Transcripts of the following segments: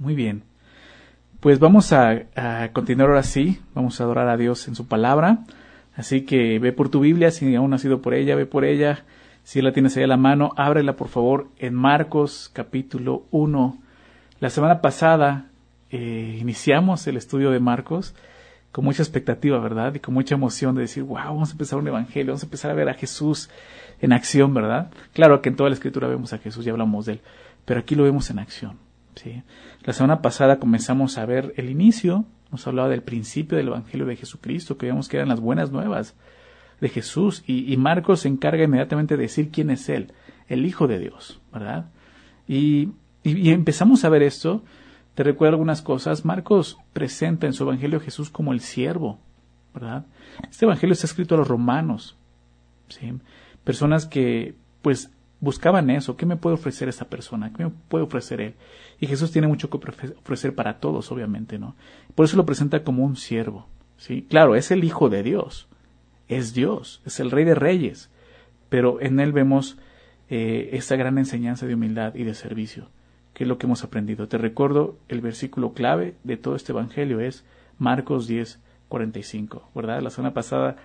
Muy bien. Pues vamos a, continuar ahora sí, vamos a adorar a Dios en su palabra. Así que ve por tu Biblia, si aún no has ido por ella, ve por ella. Si la tienes ahí a la mano, ábrela por favor en Marcos capítulo 1. La semana pasada eh, iniciamos el estudio de Marcos con mucha expectativa, ¿verdad? Y con mucha emoción de decir, wow, vamos a empezar un evangelio, vamos a empezar a ver a Jesús en acción, ¿verdad? Claro que en toda la escritura vemos a Jesús, ya hablamos de él, pero aquí lo vemos en acción, ¿sí? La semana pasada comenzamos a ver el inicio, nos hablaba del principio del Evangelio de Jesucristo, que que eran las buenas nuevas de Jesús, y, Marcos se encarga inmediatamente de decir quién es Él, el Hijo de Dios, ¿verdad? Y, y, empezamos a ver esto, te recuerdo algunas cosas, Marcos presenta en su Evangelio a Jesús como el siervo, ¿verdad? Este Evangelio está escrito a los romanos, ¿sí? Personas que, pues, buscaban eso, ¿qué me puede ofrecer esta persona? ¿Qué me puede ofrecer él? Y Jesús tiene mucho que ofrecer para todos, obviamente, ¿no? Por eso lo presenta como un siervo, ¿sí? Claro, es el Hijo de Dios, es Dios, es el Rey de Reyes, pero en él vemos eh, esa gran enseñanza de humildad y de servicio, que es lo que hemos aprendido. Te recuerdo, el versículo clave de todo este Evangelio es Marcos 10, 45, ¿verdad? La semana pasada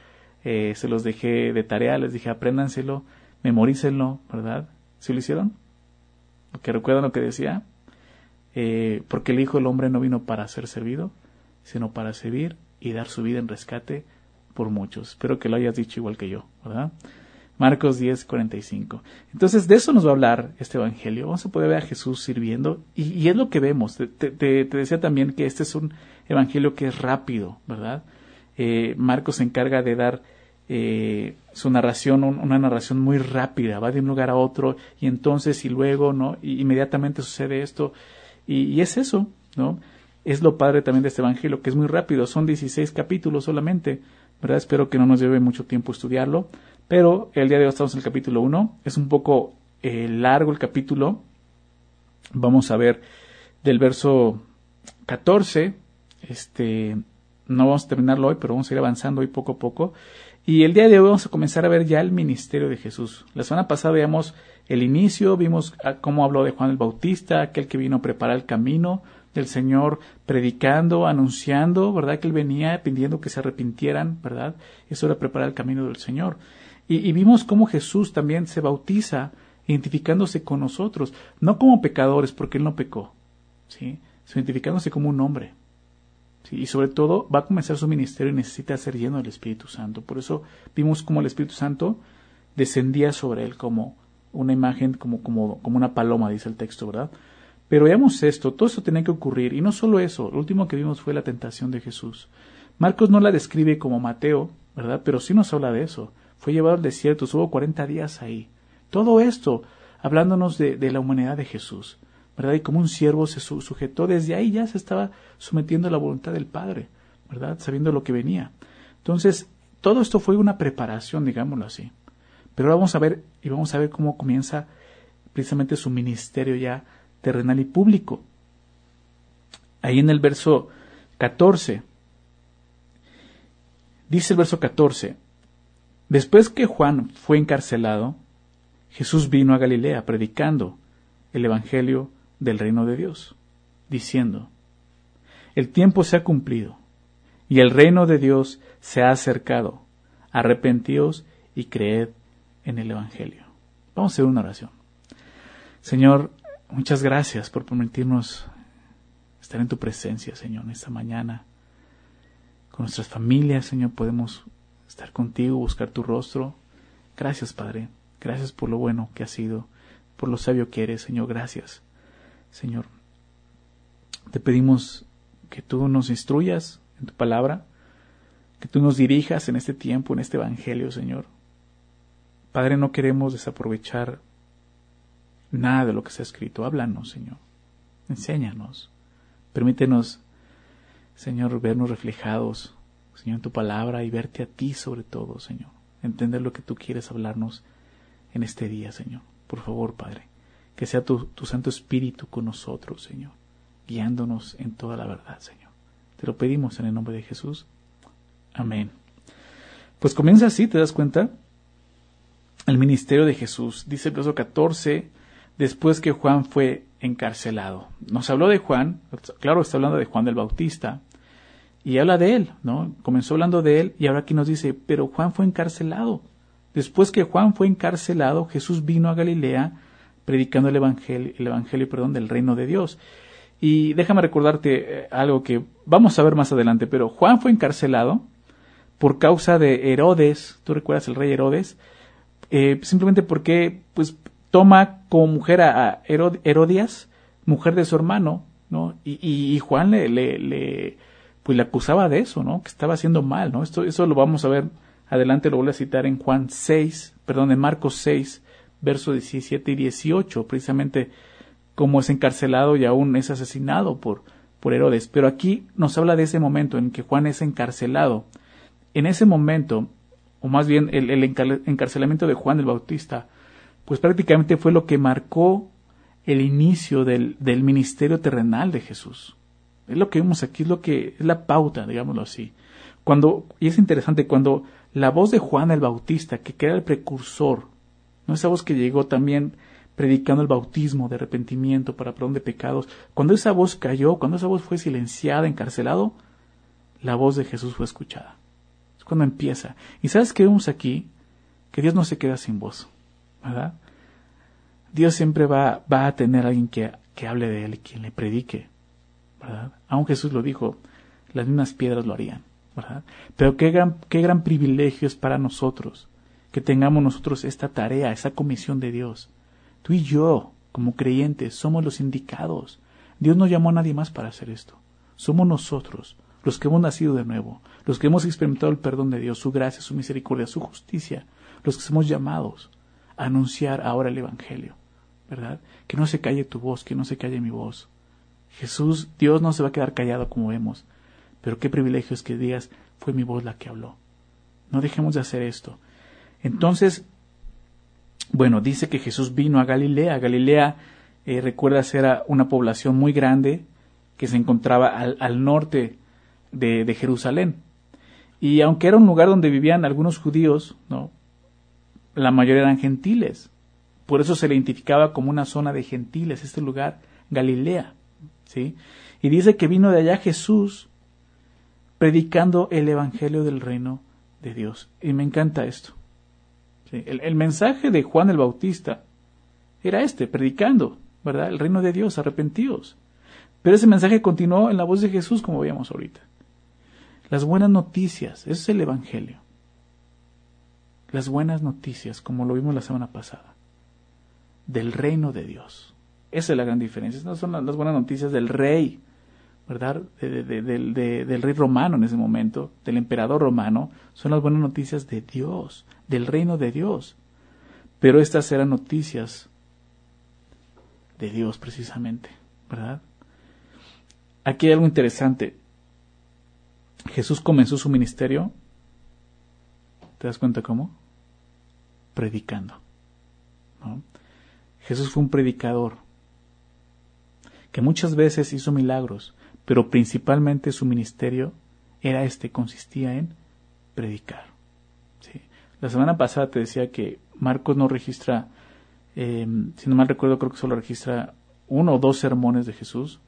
eh, se los dejé de tarea, les dije apréndanselo, memorícenlo, ¿verdad? ¿Sí lo hicieron? ¿Que recuerdan lo que decía? Eh, porque el Hijo del Hombre no vino para ser servido, sino para servir y dar su vida en rescate por muchos. Espero que lo hayas dicho igual que yo, ¿verdad? Marcos 10, 45. Entonces, de eso nos va a hablar este Evangelio. Vamos a poder ver a Jesús sirviendo y, es lo que vemos. Te, decía también que este es un Evangelio que es rápido, ¿verdad? Eh, Marcos se encarga de dar eh, su narración, una narración muy rápida, va de un lugar a otro y entonces y luego, ¿no? Y inmediatamente sucede esto y, es eso, ¿no? Es lo padre también de este Evangelio, que es muy rápido, son 16 capítulos solamente, ¿verdad? Espero que no nos lleve mucho tiempo estudiarlo, pero el día de hoy estamos en el capítulo 1, es un poco eh, largo el capítulo, vamos a ver del verso 14, este, no vamos a terminarlo hoy, pero vamos a ir avanzando hoy poco a poco. Y el día de hoy vamos a comenzar a ver ya el ministerio de Jesús. La semana pasada veíamos el inicio, vimos cómo habló de Juan el Bautista, aquel que vino a preparar el camino del Señor, predicando, anunciando, ¿verdad? Que él venía pidiendo que se arrepintieran, ¿verdad? Eso era preparar el camino del Señor. Y, vimos cómo Jesús también se bautiza, identificándose con nosotros, no como pecadores, porque él no pecó, ¿sí? Identificándose como un hombre, y sobre todo va a comenzar su ministerio y necesita ser lleno del Espíritu Santo. Por eso vimos cómo el Espíritu Santo descendía sobre él como una imagen, como, como, como una paloma, dice el texto, ¿verdad? Pero veamos esto, todo esto tenía que ocurrir. Y no solo eso, lo último que vimos fue la tentación de Jesús. Marcos no la describe como Mateo, ¿verdad? Pero sí nos habla de eso. Fue llevado al desierto, estuvo 40 días ahí. Todo esto hablándonos de, de la humanidad de Jesús. ¿verdad? Y como un siervo se sujetó, desde ahí ya se estaba sometiendo a la voluntad del Padre, ¿verdad? Sabiendo lo que venía. Entonces, todo esto fue una preparación, digámoslo así. Pero ahora vamos a ver, y vamos a ver cómo comienza precisamente su ministerio ya terrenal y público. Ahí en el verso 14, dice el verso 14, después que Juan fue encarcelado, Jesús vino a Galilea predicando el Evangelio del reino de Dios, diciendo, El tiempo se ha cumplido y el reino de Dios se ha acercado. Arrepentíos y creed en el Evangelio. Vamos a hacer una oración. Señor, muchas gracias por permitirnos estar en tu presencia, Señor, en esta mañana. Con nuestras familias, Señor, podemos estar contigo, buscar tu rostro. Gracias, Padre. Gracias por lo bueno que has sido, por lo sabio que eres, Señor. Gracias Señor. Te pedimos que tú nos instruyas en tu palabra, que tú nos dirijas en este tiempo, en este Evangelio, Señor. Padre, no queremos desaprovechar nada de lo que se ha escrito. Háblanos, Señor. Enséñanos. Permítenos, Señor, vernos reflejados, Señor, en tu palabra y verte a ti sobre todo, Señor. Entender lo que tú quieres hablarnos en este día, Señor. Por favor, Padre que sea tu, Santo Espíritu con nosotros, Señor, guiándonos en toda la verdad, Señor. Te lo pedimos en el nombre de Jesús. Amén. Pues comienza así, ¿te das cuenta? El ministerio de Jesús. Dice el verso 14, después que Juan fue encarcelado. Nos habló de Juan, claro, está hablando de Juan del Bautista, y habla de él, ¿no? Comenzó hablando de él y ahora aquí nos dice, pero Juan fue encarcelado. Después que Juan fue encarcelado, Jesús vino a Galilea predicando el evangelio, el evangelio, perdón, del reino de Dios. Y déjame recordarte eh, algo que vamos a ver más adelante, pero Juan fue encarcelado por causa de Herodes, ¿tú recuerdas el rey Herodes? Eh, simplemente porque pues toma como mujer a Herodias, mujer de su hermano, ¿no? Y, y, Juan le, le, pues le acusaba de eso, ¿no? Que estaba haciendo mal, ¿no? Esto, eso lo vamos a ver adelante, lo voy a citar en Juan 6, perdón, en Marcos 6, versos 17 y 18, precisamente como es encarcelado y aún es asesinado por, por Herodes. Pero aquí nos habla de ese momento en que Juan es encarcelado. En ese momento, o más bien el, encarcelamiento de Juan el Bautista, pues prácticamente fue lo que marcó el inicio del, ministerio terrenal de Jesús. Es lo que vemos aquí, es lo que es la pauta, digámoslo así. Cuando, y es interesante, cuando la voz de Juan el Bautista, que era el precursor, no esa voz que llegó también predicando el bautismo de arrepentimiento para perdón de pecados, cuando esa voz cayó, cuando esa voz fue silenciada, encarcelado, la voz de Jesús fue escuchada. Cuando empieza. Y sabes qué vemos aquí? Que Dios no se queda sin voz, ¿verdad? Dios siempre va, va a tener a alguien que, que hable de él quien le predique, ¿verdad? Aún Jesús lo dijo, las mismas piedras lo harían, ¿verdad? Pero qué gran, qué gran privilegio es para nosotros que tengamos nosotros esta tarea, esa comisión de Dios Tú y yo, como creyentes, somos los indicados. Dios no llamó a nadie más para hacer esto. Somos nosotros, los que hemos nacido de nuevo, los que hemos experimentado el perdón de Dios, su gracia, su misericordia, su justicia, los que somos llamados a anunciar ahora el Evangelio, ¿verdad? Que no se calle tu voz, que no se calle mi voz. Jesús, Dios no se va a quedar callado como vemos, pero qué privilegio es que digas, fue mi voz la que habló. No dejemos de hacer esto. Entonces, bueno, dice que Jesús vino a Galilea. Galilea, eh, recuerda, era una población muy grande que se encontraba al, norte de, Jerusalén. Y aunque era un lugar donde vivían algunos judíos, ¿no? la mayoría eran gentiles. Por eso se le identificaba como una zona de gentiles, este lugar, Galilea. ¿sí? Y dice que vino de allá Jesús predicando el Evangelio del reino de Dios. Y me encanta esto. El, mensaje de Juan el Bautista era este, predicando, ¿verdad? El reino de Dios, arrepentidos. Pero ese mensaje continuó en la voz de Jesús, como veíamos ahorita. Las buenas noticias, eso es el Evangelio. Las buenas noticias, como lo vimos la semana pasada, del reino de Dios. Esa es la gran diferencia. No son las buenas noticias del rey, ¿verdad? del rey romano en ese momento, del emperador romano, son las buenas noticias de Dios, del reino de Dios. Pero estas eran noticias de Dios precisamente, ¿verdad? Aquí hay algo interesante. Jesús comenzó su ministerio, ¿te das cuenta cómo? Predicando. Jesús fue un predicador que muchas veces hizo milagros, pero principalmente su ministerio era este, consistía en predicar. La semana pasada te decía que Marcos no registra, em, si no mal recuerdo, creo que solo registra uno o dos sermones de Jesús.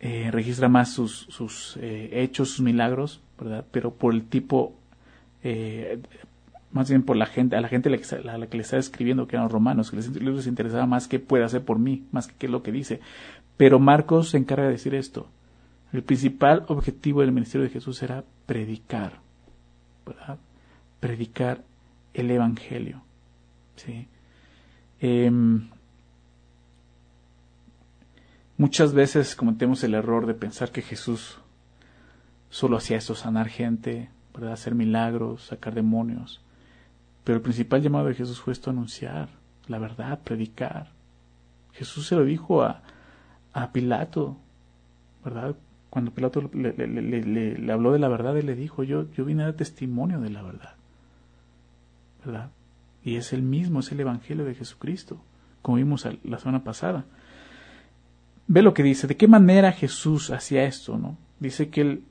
Eh, registra más sus, sus eh, hechos, sus milagros, ¿verdad? Pero por el tipo, eh, más bien por la gente, a la gente a la que le estaba escribiendo, que eran los romanos, que les, les interesaba más qué puede hacer por mí, más que qué es lo que dice. Pero Marcos se encarga de decir esto. El principal objetivo del ministerio de Jesús era predicar, ¿verdad? Predicar el Evangelio. ¿sí? Muchas veces cometemos el error de pensar que Jesús solo hacía esto, sanar gente, ¿verdad? hacer milagros, sacar demonios. Pero el principal llamado de Jesús fue esto, anunciar la verdad, predicar. Jesús se lo dijo a, a Pilato, ¿verdad? Cuando Pilato le, le, habló de la verdad, él le dijo, yo, yo vine a dar testimonio de la verdad, ¿verdad? Y es el mismo, es el Evangelio de Jesucristo, como vimos la semana pasada. Ve lo que dice, de qué manera Jesús hacía esto, ¿no? Dice que él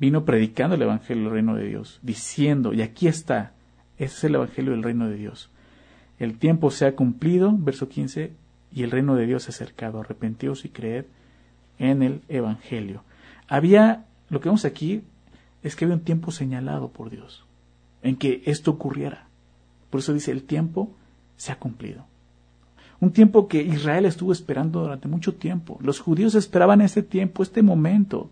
vino predicando el Evangelio del reino de Dios, diciendo, y aquí está, ese es el Evangelio del reino de Dios. El tiempo se ha cumplido, verso 15, y el reino de Dios se ha acercado. Arrepentíos y creed en el Evangelio. Había, lo que vemos aquí es que había un tiempo señalado por Dios en que esto ocurriera. Por eso dice, el tiempo se ha cumplido. Un tiempo que Israel estuvo esperando durante mucho tiempo. Los judíos esperaban este tiempo, este momento.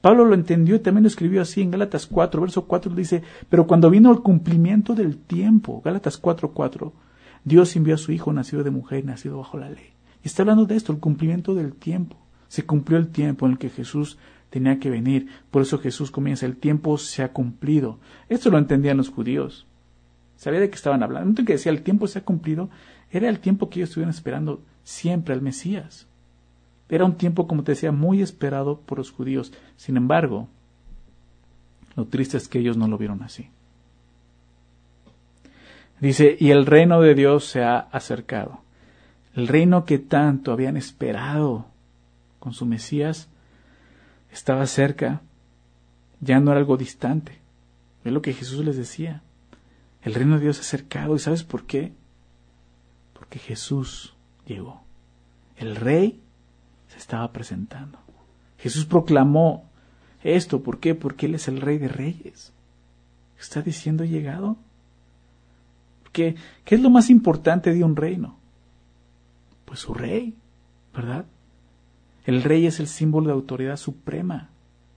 Pablo lo entendió y también lo escribió así en Gálatas 4, verso 4 dice, pero cuando vino el cumplimiento del tiempo, Gálatas 4, 4, Dios envió a su Hijo nacido de mujer, nacido bajo la ley. Y está hablando de esto, el cumplimiento del tiempo. Se cumplió el tiempo en el que Jesús tenía que venir. Por eso Jesús comienza, el tiempo se ha cumplido. Esto lo entendían los judíos. Sabía de qué estaban hablando. El momento en que decía el tiempo se ha cumplido, era el tiempo que ellos estuvieron esperando siempre al Mesías. Era un tiempo, como te decía, muy esperado por los judíos. Sin embargo, lo triste es que ellos no lo vieron así. Dice, y el reino de Dios se ha acercado. El reino que tanto habían esperado con su Mesías estaba cerca, ya no era algo distante. Es lo que Jesús les decía. El reino de Dios se ha acercado. ¿Y sabes por qué? Que Jesús llegó. El rey se estaba presentando. Jesús proclamó esto. ¿Por qué? Porque Él es el rey de reyes. Está diciendo llegado. ¿Qué, ¿Qué es lo más importante de un reino? Pues su rey, ¿verdad? El rey es el símbolo de autoridad suprema.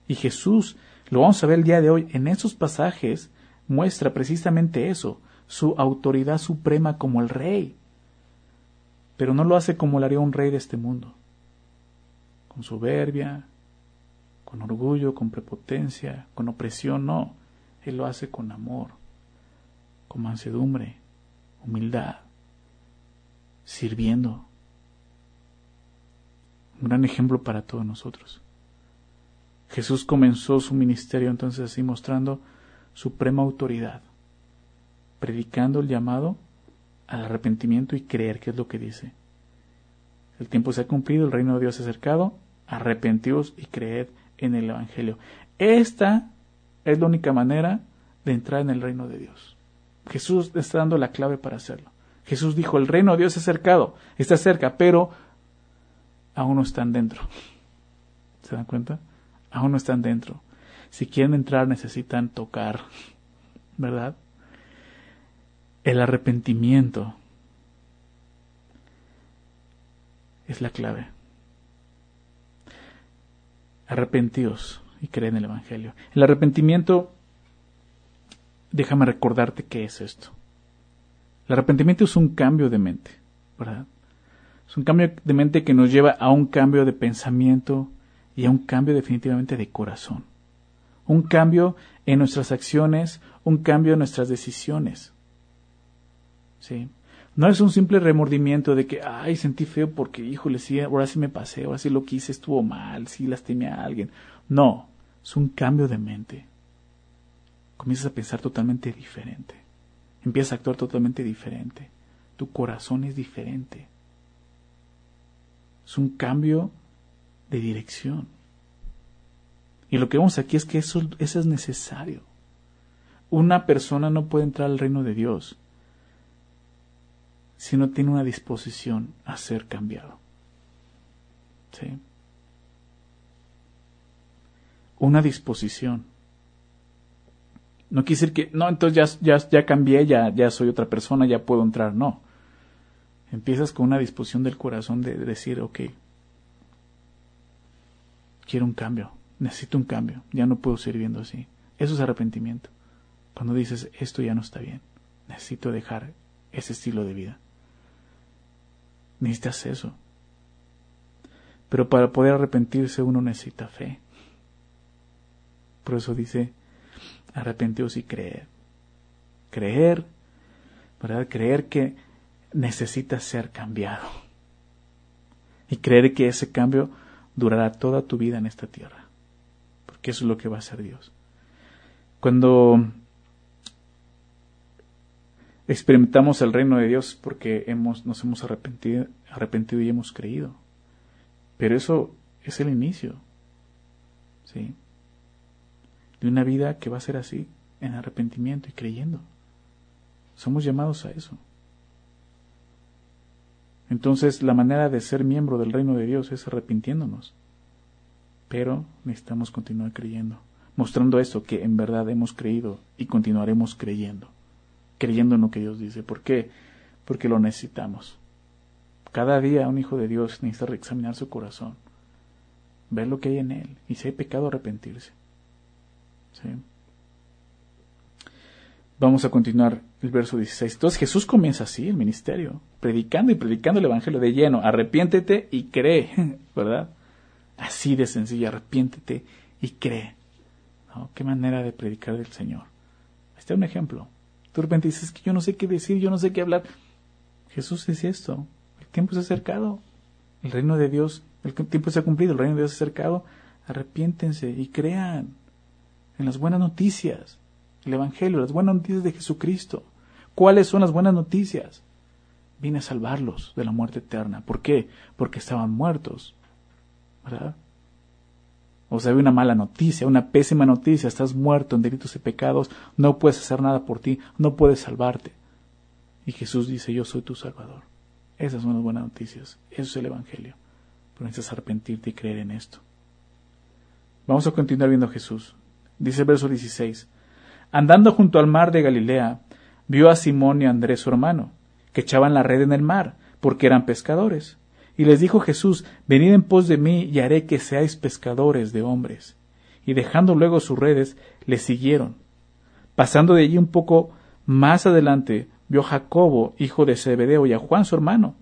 Y Jesús, lo vamos a ver el día de hoy, en esos pasajes muestra precisamente eso, su autoridad suprema como el rey pero no lo hace como lo haría un rey de este mundo, con soberbia, con orgullo, con prepotencia, con opresión, no, Él lo hace con amor, con mansedumbre, humildad, sirviendo. Un gran ejemplo para todos nosotros. Jesús comenzó su ministerio entonces así mostrando suprema autoridad, predicando el llamado al arrepentimiento y creer, que es lo que dice. El tiempo se ha cumplido, el reino de Dios se ha acercado, arrepentíos y creed en el Evangelio. Esta es la única manera de entrar en el reino de Dios. Jesús está dando la clave para hacerlo. Jesús dijo, el reino de Dios se ha acercado, está cerca, pero aún no están dentro. ¿Se dan cuenta? Aún no están dentro. Si quieren entrar necesitan tocar, ¿verdad? El arrepentimiento es la clave. Arrepentíos y creen en el Evangelio. El arrepentimiento, déjame recordarte qué es esto. El arrepentimiento es un cambio de mente, ¿verdad? Es un cambio de mente que nos lleva a un cambio de pensamiento y a un cambio definitivamente de corazón. Un cambio en nuestras acciones, un cambio en nuestras decisiones. ¿Sí? No es un simple remordimiento de que, ay, sentí feo porque, híjole, sí, ahora sí me pasé, ahora sí lo que hice estuvo mal, sí lastimé a alguien. No, es un cambio de mente. Comienzas a pensar totalmente diferente. Empiezas a actuar totalmente diferente. Tu corazón es diferente. Es un cambio de dirección. Y lo que vemos aquí es que eso, eso es necesario. Una persona no puede entrar al reino de Dios si no tiene una disposición a ser cambiado. ¿Sí? Una disposición. No quiere decir que, no, entonces ya, ya, ya cambié, ya, ya soy otra persona, ya puedo entrar. No. Empiezas con una disposición del corazón de decir, ok, quiero un cambio, necesito un cambio, ya no puedo seguir viendo así. Eso es arrepentimiento. Cuando dices, esto ya no está bien, necesito dejar ese estilo de vida. Necesitas eso. Pero para poder arrepentirse uno necesita fe. Por eso dice, arrepentíos y creer. Creer, ¿verdad? Creer que necesita ser cambiado. Y creer que ese cambio durará toda tu vida en esta tierra. Porque eso es lo que va a hacer Dios. Cuando experimentamos el reino de Dios porque hemos, nos hemos arrepentido, arrepentido y hemos creído. Pero eso es el inicio, ¿sí? De una vida que va a ser así, en arrepentimiento y creyendo. Somos llamados a eso. Entonces la manera de ser miembro del reino de Dios es arrepintiéndonos. Pero necesitamos continuar creyendo, mostrando esto que en verdad hemos creído y continuaremos creyendo, creyendo en lo que Dios dice. ¿Por qué? Porque lo necesitamos. Cada día un hijo de Dios necesita reexaminar su corazón, ver lo que hay en él y si hay pecado arrepentirse. Vamos a continuar el verso 16. Entonces Jesús comienza así el ministerio, predicando y predicando el Evangelio de lleno. Arrepiéntete y cree, ¿verdad? Así de sencillo, arrepiéntete y cree. Qué manera de predicar del Señor. Este es un ejemplo. De repente dices que yo no sé qué decir, yo no sé qué hablar. Jesús dice esto. El tiempo se ha acercado. El reino de Dios, el tiempo se ha cumplido, el reino de Dios se ha acercado. Arrepiéntense y crean en las buenas noticias. El Evangelio, las buenas noticias de Jesucristo. ¿Cuáles son las buenas noticias? Vine a salvarlos de la muerte eterna. ¿Por qué? Porque estaban muertos ¿verdad? O sea, hay una mala noticia, una pésima noticia, estás muerto en delitos y pecados, no puedes hacer nada por ti, no puedes salvarte. Y Jesús dice, yo soy tu Salvador. Esas son las buenas noticias, eso es el Evangelio. Pero necesitas arrepentirte y creer en esto. Vamos a continuar viendo a Jesús. Dice el verso 16, andando junto al mar de Galilea, vio a Simón y a Andrés su hermano, que echaban la red en el mar, porque eran pescadores. Y les dijo Jesús, Venid en pos de mí y haré que seáis pescadores de hombres. Y dejando luego sus redes, le siguieron. Pasando de allí un poco más adelante, vio a Jacobo, hijo de Zebedeo, y a Juan su hermano,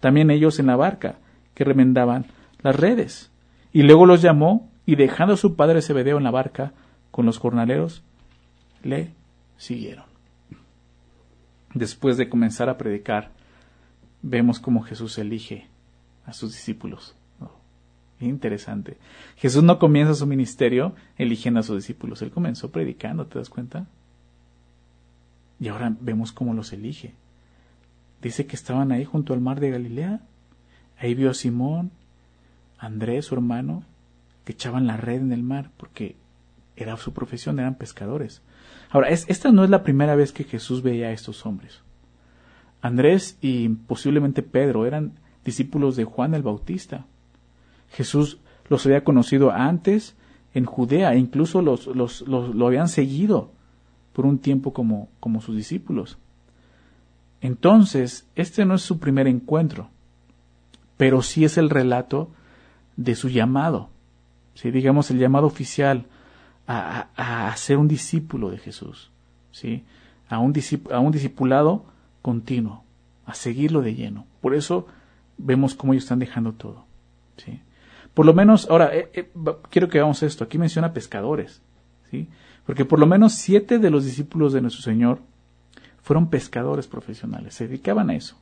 también ellos en la barca, que remendaban las redes. Y luego los llamó, y dejando a su padre Zebedeo en la barca, con los jornaleros, le siguieron. Después de comenzar a predicar, vemos cómo Jesús elige a sus discípulos. Interesante. Jesús no comienza su ministerio eligiendo a sus discípulos, él comenzó predicando, ¿te das cuenta? Y ahora vemos cómo los elige. Dice que estaban ahí junto al mar de Galilea. Ahí vio a Simón, Andrés, su hermano, que echaban la red en el mar, porque era su profesión, eran pescadores. Ahora, esta no es la primera vez que Jesús veía a estos hombres. Andrés y posiblemente Pedro eran discípulos de Juan el Bautista. Jesús los había conocido antes en Judea e incluso los, los, lo habían seguido por un tiempo como, como sus discípulos. Entonces, este no es su primer encuentro, pero sí es el relato de su llamado, ¿sí? digamos el llamado oficial a, a, ser un discípulo de Jesús, ¿sí? a, un a un discipulado continuo, a seguirlo de lleno. Por eso vemos cómo ellos están dejando todo. ¿sí? Por lo menos, ahora, eh, eh, quiero que veamos esto. Aquí menciona pescadores. ¿sí? Porque por lo menos siete de los discípulos de nuestro Señor fueron pescadores profesionales. Se dedicaban a eso.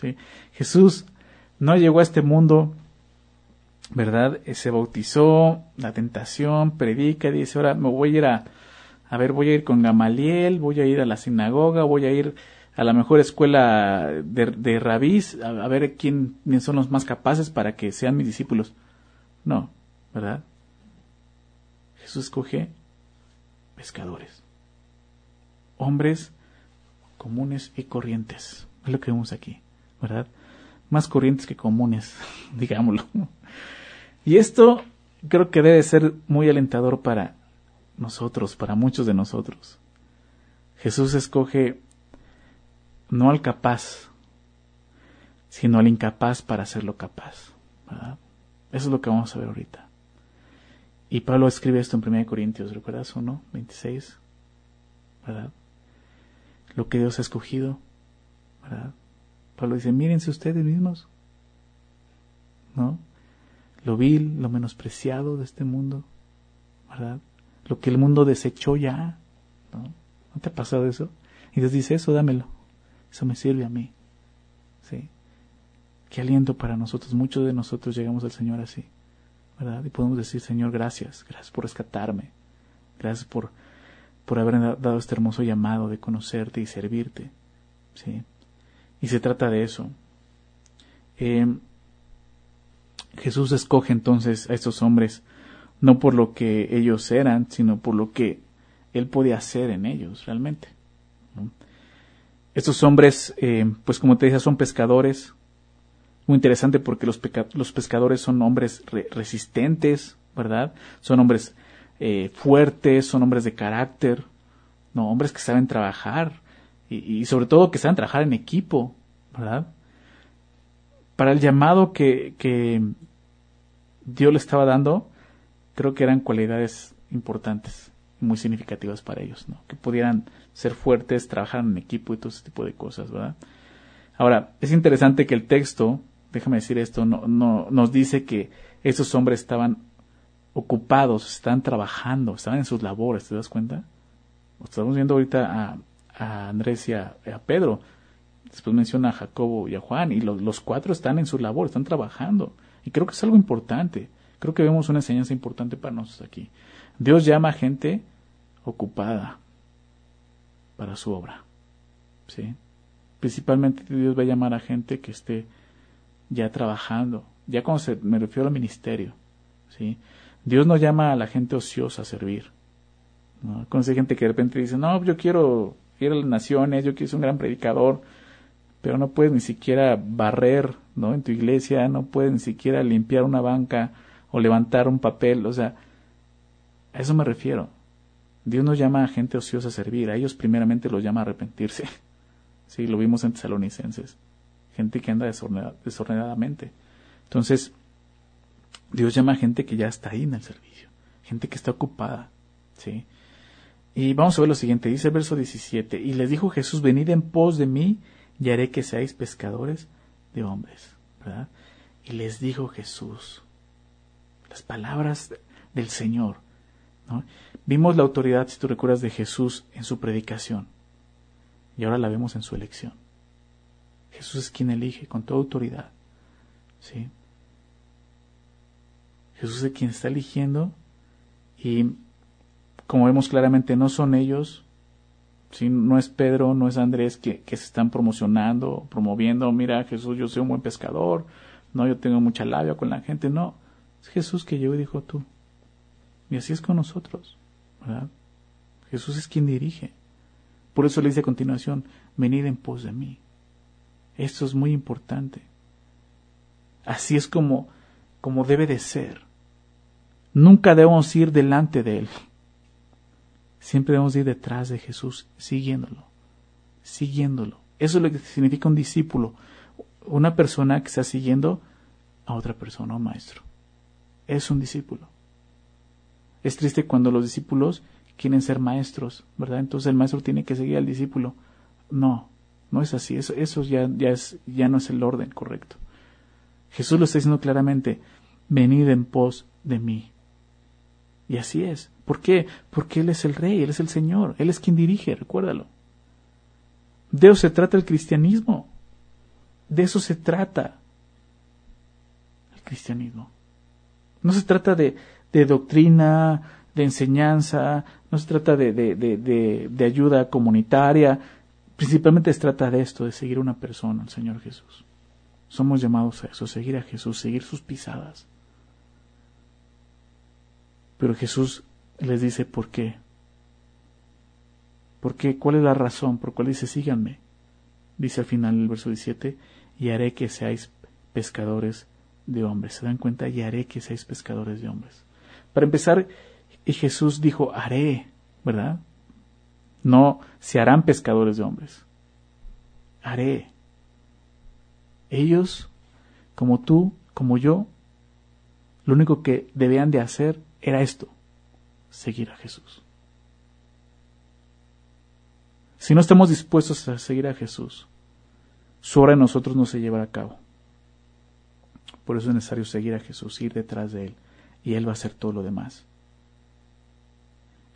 ¿sí? Jesús no llegó a este mundo, ¿verdad? Eh, se bautizó, la tentación, predica, dice, ahora me voy a ir a, a ver, voy a ir con Gamaliel, voy a ir a la sinagoga, voy a ir a la mejor escuela de, de rabís, a, ver quién, son los más capaces para que sean mis discípulos. No, ¿verdad? Jesús escoge pescadores, hombres comunes y corrientes. Es lo que vemos aquí, ¿verdad? Más corrientes que comunes, digámoslo. Y esto creo que debe ser muy alentador para nosotros, para muchos de nosotros. Jesús escoge no al capaz, sino al incapaz para hacerlo capaz. Eso es lo que vamos a ver ahorita. Y Pablo escribe esto en 1 Corintios, ¿recuerdas o no? 26. ¿Verdad? Lo que Dios ha escogido. ¿Verdad? Pablo dice, mírense ustedes mismos. ¿No? Lo vil, lo menospreciado de este mundo. ¿Verdad? Lo que el mundo desechó ya. ¿No? ¿No te ha pasado eso? Y Dios dice, eso dámelo. Eso me sirve a mí. ¿Sí? Qué aliento para nosotros. Muchos de nosotros llegamos al Señor así. ¿Verdad? Y podemos decir, Señor, gracias. Gracias por rescatarme. Gracias por, por haber dado este hermoso llamado de conocerte y servirte. ¿Sí? Y se trata de eso. Em, Jesús escoge entonces a estos hombres no por lo que ellos eran, sino por lo que Él podía hacer en ellos realmente. Estos hombres, eh, pues como te decía, son pescadores, Muy interesante porque los, pescadores son hombres resistentes, ¿verdad? Son hombres eh, fuertes, son hombres de carácter, no, hombres que saben trabajar y, sobre todo que saben trabajar en equipo, ¿verdad? Para el llamado que, que Dios le estaba dando, creo que eran cualidades importantes y muy significativas para ellos, ¿no? Que pudieran ser fuertes, trabajar en equipo y todo ese tipo de cosas, ¿verdad? Ahora, es interesante que el texto, déjame decir esto, no, no, nos dice que esos hombres estaban ocupados, están trabajando, estaban en sus labores, ¿te das cuenta? Estamos viendo ahorita a, Andrés y a, Pedro, después menciona a Jacobo y a Juan, y los cuatro están en su labor, están trabajando. Y creo que es algo importante. Creo que vemos una enseñanza importante para nosotros aquí. Dios llama a gente ocupada para su obra. ¿Sí? Principalmente Dios va a llamar a gente que esté ya trabajando. Ya cuando se, me refiero al ministerio. ¿sí? Dios no llama a la gente ociosa a servir. ¿no? Conoce gente que de repente dice, no, yo quiero ir a las naciones, yo quiero ser un gran predicador, pero no puedes ni siquiera barrer ¿no? en tu iglesia, no puedes ni siquiera limpiar una banca o levantar un papel. O sea, a eso me refiero. Dios no llama a gente ociosa a servir, a ellos primeramente los llama a arrepentirse. Sí, lo vimos en Tesalonicenses. Gente que anda desordenadamente. Entonces, Dios llama a gente que ya está ahí en el servicio, gente que está ocupada. ¿sí? Y vamos a ver lo siguiente, dice el verso 17, y les dijo Jesús, venid en pos de mí y haré que seáis pescadores de hombres. ¿verdad? Y les dijo Jesús, las palabras del Señor. Vimos la autoridad, si tú recuerdas, de Jesús en su predicación. Y ahora la vemos en su elección. Jesús es quien elige con toda autoridad. ¿sí? Jesús es quien está eligiendo y como vemos claramente no son ellos, ¿sí? no es Pedro, no es Andrés que, que, se están promocionando, promoviendo, mira Jesús, yo soy un buen pescador, no, yo tengo mucha labia con la gente, no, es Jesús que llegó y dijo tú. Y así es con nosotros, ¿verdad? Jesús es quien dirige. Por eso le dice a continuación, venid en pos de mí. Esto es muy importante. Así es como, como debe de ser. Nunca debemos ir delante de Él. Siempre debemos ir detrás de Jesús, siguiéndolo, siguiéndolo. Eso es lo que significa un discípulo. Una persona que está siguiendo a otra persona, un maestro. Es un discípulo. Es triste cuando los discípulos quieren ser maestros, ¿verdad? Entonces el maestro tiene que seguir al discípulo. No, no es así. Eso, ya, ya, es, ya no es el orden correcto. Jesús lo está diciendo claramente, venid en pos de mí. Y así es. ¿Por qué? Porque Él es el Rey, Él es el Señor, Él es quien dirige, recuérdalo. De eso se trata el cristianismo. De eso se trata el cristianismo. No se trata de, de doctrina, de enseñanza, no se trata de, de, ayuda comunitaria, principalmente se trata de esto, de seguir una persona, el Señor Jesús. Somos llamados a eso, seguir a Jesús, seguir sus pisadas. Pero Jesús les dice, ¿por qué? ¿Por qué? ¿Cuál es la razón por cual dice, síganme? Dice al final el verso 17, y haré que seáis pescadores de hombres. ¿Se dan cuenta? Y haré que seáis pescadores de hombres. Para empezar, Jesús dijo, haré, ¿verdad? No se harán pescadores de hombres. Haré. Ellos, como tú, como yo, lo único que debían de hacer era esto, seguir a Jesús. Si no estamos dispuestos a seguir a Jesús, su obra en nosotros no se llevará a cabo. Por eso es necesario seguir a Jesús, ir detrás de Él y Él va a hacer todo lo demás.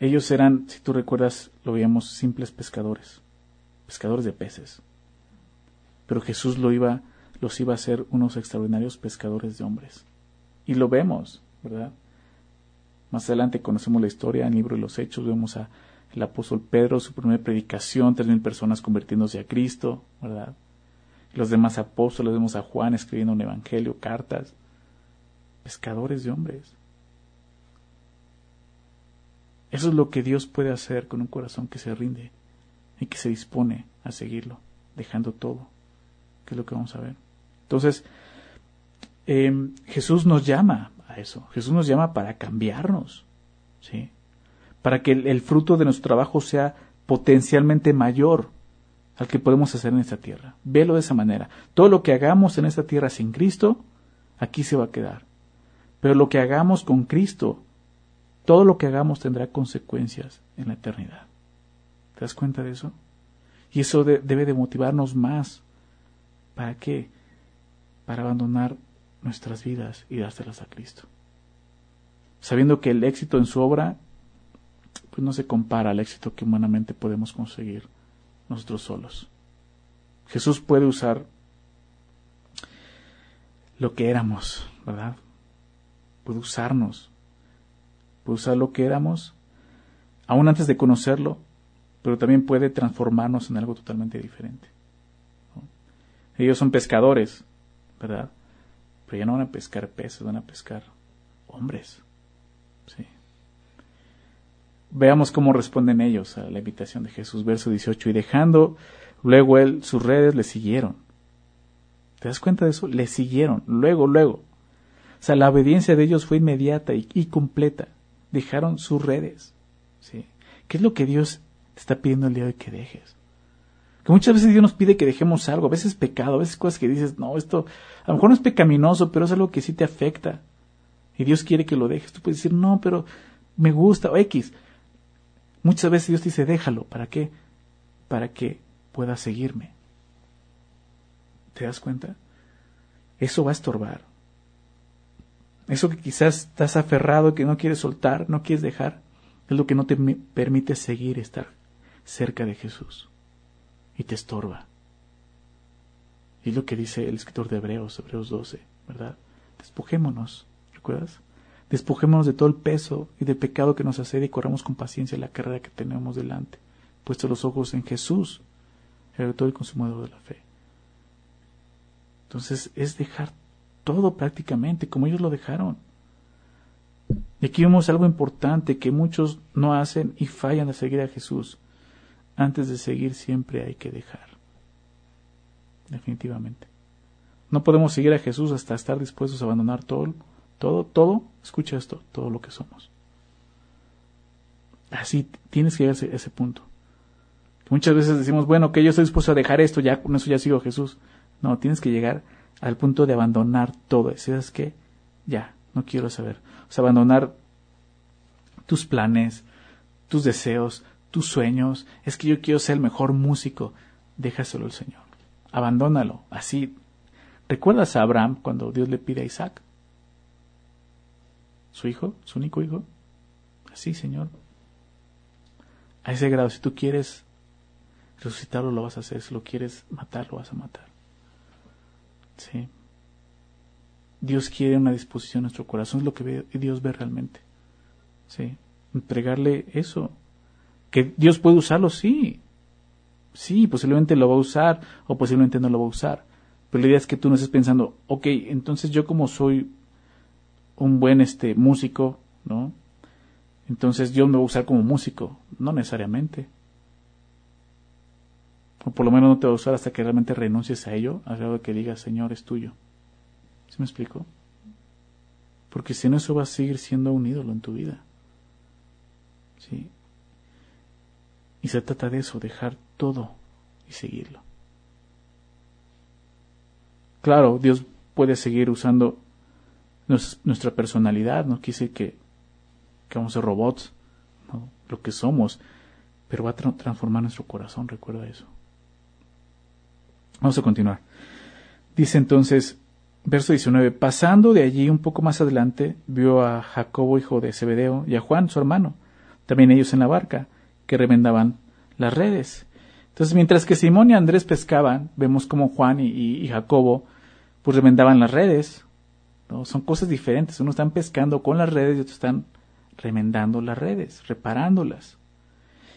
Ellos eran, si tú recuerdas, lo veíamos, simples pescadores, pescadores de peces. Pero Jesús lo iba, los iba a hacer unos extraordinarios pescadores de hombres. Y lo vemos, ¿verdad? Más adelante conocemos la historia en el libro de los Hechos, vemos a el apóstol Pedro, su primera predicación, tres mil personas convirtiéndose a Cristo, ¿verdad? Los demás apóstoles, vemos a Juan escribiendo un evangelio, cartas, pescadores de hombres. Eso es lo que Dios puede hacer con un corazón que se rinde y que se dispone a seguirlo, dejando todo, que es lo que vamos a ver. Entonces, em, Jesús nos llama a eso. Jesús nos llama para cambiarnos, ¿sí? Para que el, fruto de nuestro trabajo sea potencialmente mayor al que podemos hacer en esta tierra. Velo de esa manera. Todo lo que hagamos en esta tierra sin Cristo, aquí se va a quedar. Pero lo que hagamos con Cristo, todo lo que hagamos tendrá consecuencias en la eternidad. ¿Te das cuenta de eso? Y eso debe de motivarnos más. ¿Para qué? Para abandonar nuestras vidas y dárselas a Cristo. Sabiendo que el éxito en su obra pues no se compara al éxito que humanamente podemos conseguir nosotros solos. Jesús puede usar lo que éramos, ¿verdad? Puede usarnos, puede usar lo que éramos, aún antes de conocerlo, pero también puede transformarnos en algo totalmente diferente. Ellos son pescadores, ¿verdad? Pero ya no van a pescar peces, van a pescar hombres. Sí. Veamos cómo responden ellos a la invitación de Jesús, verso 18. Y dejando luego él sus redes, le siguieron. ¿Te das cuenta de eso? Le siguieron, luego, luego. O sea, la obediencia de ellos fue inmediata y completa. Dejaron sus redes. ¿sí? ¿Qué es lo que Dios te está pidiendo el día de hoy que dejes? Que muchas veces Dios nos pide que dejemos algo, a veces pecado, a veces cosas que dices, no, esto a lo mejor no es pecaminoso, pero es algo que sí te afecta. Y Dios quiere que lo dejes. Tú puedes decir, no, pero me gusta, o X. Muchas veces Dios te dice, déjalo. ¿Para qué? Para que puedas seguirme. ¿Te das cuenta? Eso va a estorbar. Eso que quizás estás aferrado, que no quieres soltar, no quieres dejar, es lo que no te permite seguir estar cerca de Jesús y te estorba. Y es lo que dice el escritor de Hebreos, Hebreos 12, ¿verdad? Despojémonos, ¿recuerdas? Despojémonos de todo el peso y del pecado que nos asedia y corramos con paciencia la carrera que tenemos delante, puestos los ojos en Jesús, el autor y consumador de la fe. Entonces es dejar todo prácticamente como ellos lo dejaron. Y aquí vemos algo importante que muchos no hacen y fallan a seguir a Jesús. Antes de seguir siempre hay que dejar. Definitivamente. No podemos seguir a Jesús hasta estar dispuestos a abandonar todo, todo, todo, escucha esto, todo lo que somos. Así tienes que llegar a ese, punto. Muchas veces decimos, bueno, que yo estoy dispuesto a dejar esto, ya con eso ya sigo a Jesús. No, tienes que llegar al punto de abandonar todo. ¿Sabes qué? Ya, no quiero saber. O sea, abandonar tus planes, tus deseos, tus sueños, es que yo quiero ser el mejor músico, déjaselo al Señor. Abandónalo, así. ¿Recuerdas a Abraham cuando Dios le pide a Isaac? Su hijo, su único hijo. Así, Señor. A ese grado, si tú quieres resucitarlo, lo vas a hacer. Si lo quieres matar, lo vas a matar. Sí. Dios quiere una disposición en nuestro corazón, es lo que Dios ve realmente. Sí. Entregarle eso, que Dios puede usarlo, sí. Sí, posiblemente lo va a usar o posiblemente no lo va a usar. Pero la idea es que tú no estés pensando, ok, entonces yo como soy un buen este músico, ¿no? Entonces Dios me va a usar como músico. No necesariamente. O por lo menos no te va a usar hasta que realmente renuncies a ello, al grado de que digas, Señor, es tuyo. ¿Sí me explico? Porque si no, eso va a seguir siendo un ídolo en tu vida. ¿Sí? Y se trata de eso, dejar todo y seguirlo. Claro, Dios puede seguir usando nuestra personalidad, no decir que, que vamos a ser robots, lo que somos, pero va a transformar nuestro corazón, recuerda eso. Vamos a continuar. Dice entonces, verso 19, pasando de allí un poco más adelante, vio a Jacobo, hijo de Zebedeo, y a Juan, su hermano, también ellos en la barca, que remendaban las redes. Entonces, mientras que Simón y Andrés pescaban, vemos como Juan y, Jacobo pues remendaban las redes. Son cosas diferentes. Uno están pescando con las redes y otros están remendando las redes, reparándolas.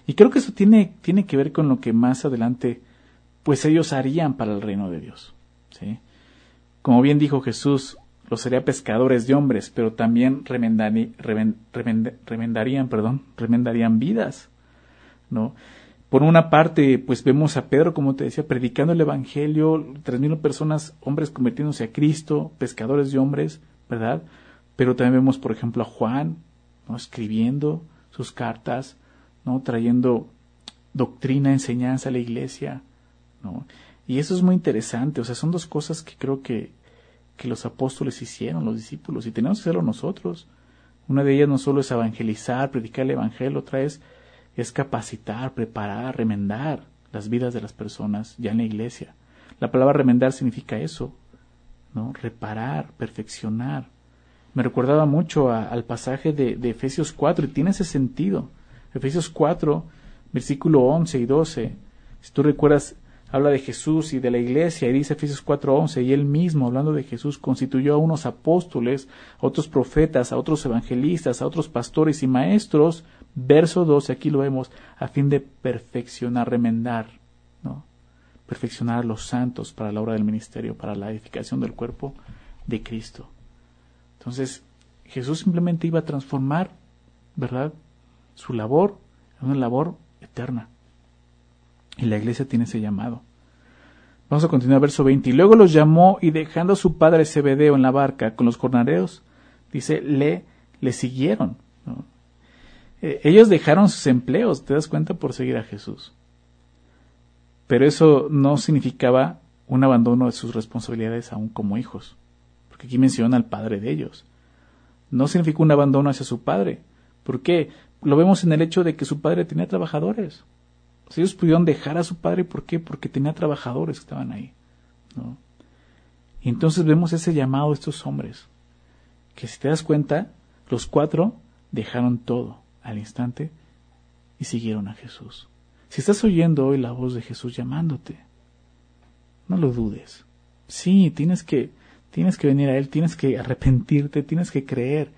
Y creo que eso tiene, tiene que ver con lo que más adelante pues ellos harían para el reino de Dios. ¿sí? Como bien dijo Jesús, los haría pescadores de hombres, pero también remendarían, perdón, remendarían vidas. ¿no? por una parte, pues vemos a Pedro, como te decía, predicando el Evangelio, tres mil personas, hombres convirtiéndose a Cristo, pescadores de hombres, ¿verdad? Pero también vemos, por ejemplo, a Juan, ¿no? escribiendo sus cartas, ¿no? trayendo doctrina, enseñanza a la iglesia, Y eso es muy interesante, o sea, son dos cosas que creo que, que los apóstoles hicieron, los discípulos, y tenemos que hacerlo nosotros. Una de ellas no solo es evangelizar, predicar el evangelio, otra es, es capacitar, preparar, remendar las vidas de las personas ya en la iglesia. La palabra remendar significa eso, ¿no? Reparar, perfeccionar. Me recordaba mucho al pasaje de, de Efesios 4 y tiene ese sentido. Efesios 4, versículo 11 y 12. Si tú recuerdas, habla de Jesús y de la iglesia y dice Efesios 4:11 y él mismo hablando de Jesús constituyó a unos apóstoles, a otros profetas, a otros evangelistas, a otros pastores y maestros, verso 12 aquí lo vemos, a fin de perfeccionar, remendar, ¿no? Perfeccionar a los santos para la obra del ministerio, para la edificación del cuerpo de Cristo. Entonces, Jesús simplemente iba a transformar, ¿verdad? Su labor en una labor eterna. Y la iglesia tiene ese llamado. Vamos a continuar verso 20. Y luego los llamó y dejando a su padre Zebedeo en la barca con los jornaleros, dice, le, le siguieron. Eh, ellos dejaron sus empleos, te das cuenta, por seguir a Jesús. Pero eso no significaba un abandono de sus responsabilidades aún como hijos. Porque aquí menciona al padre de ellos. No significó un abandono hacia su padre. ¿Por qué? Lo vemos en el hecho de que su padre tenía trabajadores ellos pudieron dejar a su padre, ¿por qué? Porque tenía trabajadores que estaban ahí. ¿no? Y entonces vemos ese llamado de estos hombres, que si te das cuenta, los cuatro dejaron todo al instante y siguieron a Jesús. Si estás oyendo hoy la voz de Jesús llamándote, no lo dudes. Sí, tienes que, tienes que venir a Él, tienes que arrepentirte, tienes que creer,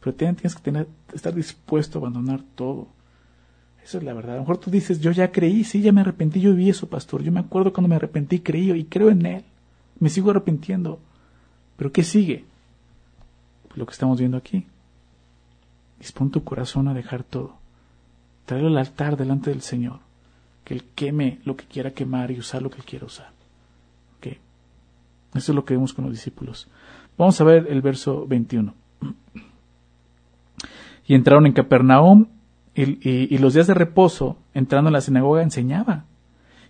pero tienes que tener, estar dispuesto a abandonar todo esa es la verdad. A lo mejor tú dices, yo ya creí, sí, ya me arrepentí, yo vi eso, pastor. Yo me acuerdo cuando me arrepentí, creí y creo en Él. Me sigo arrepintiendo. Pero ¿qué sigue? Pues lo que estamos viendo aquí. Dispón tu corazón a dejar todo. Traerlo al altar delante del Señor. Que Él queme lo que quiera quemar y usar lo que quiera usar. ¿Ok? Eso es lo que vemos con los discípulos. Vamos a ver el verso 21. Y entraron en Capernaum y, los días de reposo, entrando en la sinagoga, enseñaba.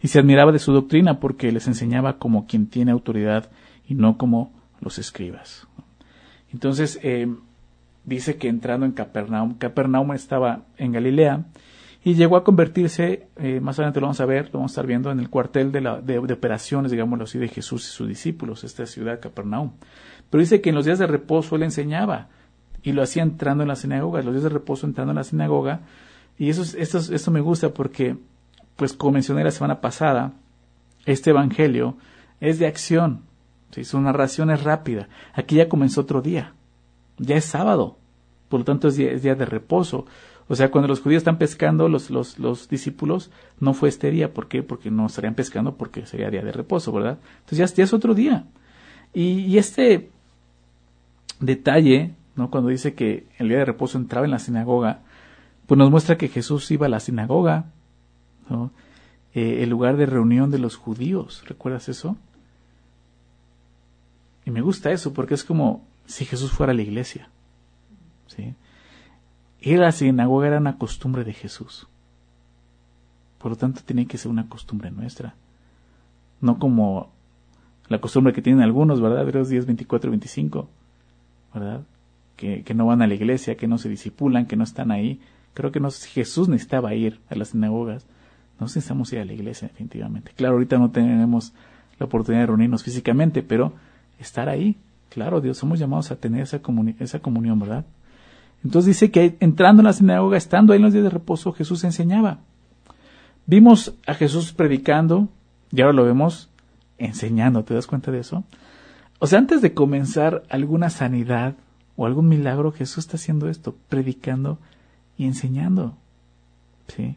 Y se admiraba de su doctrina porque les enseñaba como quien tiene autoridad y no como los escribas. Entonces, eh, dice que entrando en Capernaum, Capernaum estaba en Galilea y llegó a convertirse, eh, más adelante lo vamos a ver, lo vamos a estar viendo en el cuartel de, la, de, de, operaciones, digámoslo así, de Jesús y sus discípulos, esta ciudad Capernaum. Pero dice que en los días de reposo él enseñaba y lo hacía entrando en la sinagoga, los días de reposo entrando en la sinagoga. Y eso, esto, esto me gusta porque, pues como mencioné la semana pasada, este evangelio es de acción, su narración es rápida. Aquí ya comenzó otro día, ya es sábado, por lo tanto es día, es día de reposo. O sea, cuando los judíos están pescando, los, los, los, discípulos, no fue este día. ¿Por qué? Porque no estarían pescando porque sería día de reposo, ¿verdad? Entonces ya, es otro día. Y, este detalle ¿no? Cuando dice que el día de reposo entraba en la sinagoga, pues nos muestra que Jesús iba a la sinagoga. Eh, el lugar de reunión de los judíos, ¿recuerdas eso? Y me gusta eso porque es como si Jesús fuera a la iglesia, ¿sí? Ir a la sinagoga era una costumbre de Jesús. Por lo tanto, tiene que ser una costumbre nuestra. No como la costumbre que tienen algunos, ¿verdad? Hebreos 10, 24 y 25, ¿verdad? Que, no van a la iglesia, que no se disipulan, que no están ahí. Creo que no, Jesús necesitaba ir a las sinagogas. No necesitamos ir a la iglesia, definitivamente. Claro, ahorita no tenemos la oportunidad de reunirnos físicamente, pero estar ahí, claro, Dios, somos llamados a tener esa, esa comunión, ¿verdad? Entonces dice que entrando en la sinagoga, estando ahí en los días de reposo, Jesús enseñaba. Vimos a Jesús predicando y ahora lo vemos enseñando, ¿te das cuenta de eso? O sea, antes de comenzar alguna sanidad, o algún milagro, Jesús está haciendo esto, predicando y enseñando. ¿sí?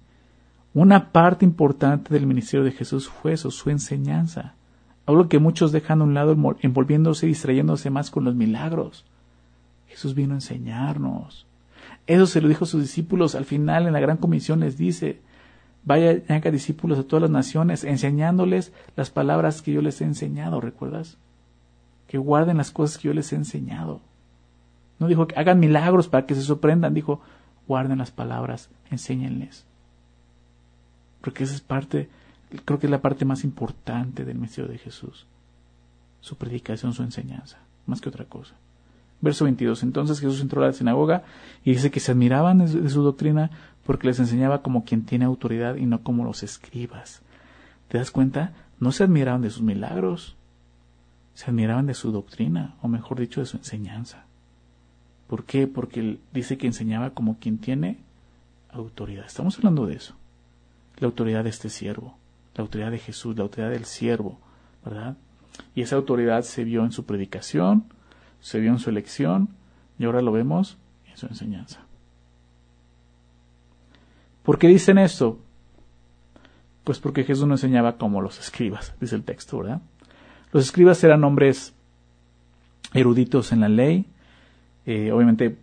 Una parte importante del ministerio de Jesús fue eso, su enseñanza. Algo que muchos dejan a un lado envolviéndose y distrayéndose más con los milagros. Jesús vino a enseñarnos. Eso se lo dijo a sus discípulos al final en la gran comisión les dice, vaya y haga discípulos a todas las naciones, enseñándoles las palabras que yo les he enseñado, ¿recuerdas? Que guarden las cosas que yo les he enseñado. No dijo que hagan milagros para que se sorprendan, dijo, guarden las palabras, enséñenles. Porque esa es parte, creo que es la parte más importante del misterio de Jesús. Su predicación, su enseñanza, más que otra cosa. Verso 22. Entonces Jesús entró a la sinagoga y dice que se admiraban de su doctrina porque les enseñaba como quien tiene autoridad y no como los escribas. ¿Te das cuenta? No se admiraban de sus milagros, se admiraban de su doctrina, o mejor dicho, de su enseñanza. ¿Por qué? Porque dice que enseñaba como quien tiene autoridad. Estamos hablando de eso. La autoridad de este siervo, la autoridad de Jesús, la autoridad del siervo, ¿verdad? Y esa autoridad se vio en su predicación, se vio en su elección, y ahora lo vemos en su enseñanza. ¿Por qué dicen esto? Pues porque Jesús no enseñaba como los escribas, dice el texto, ¿verdad? Los escribas eran hombres eruditos en la ley, eh, obviamente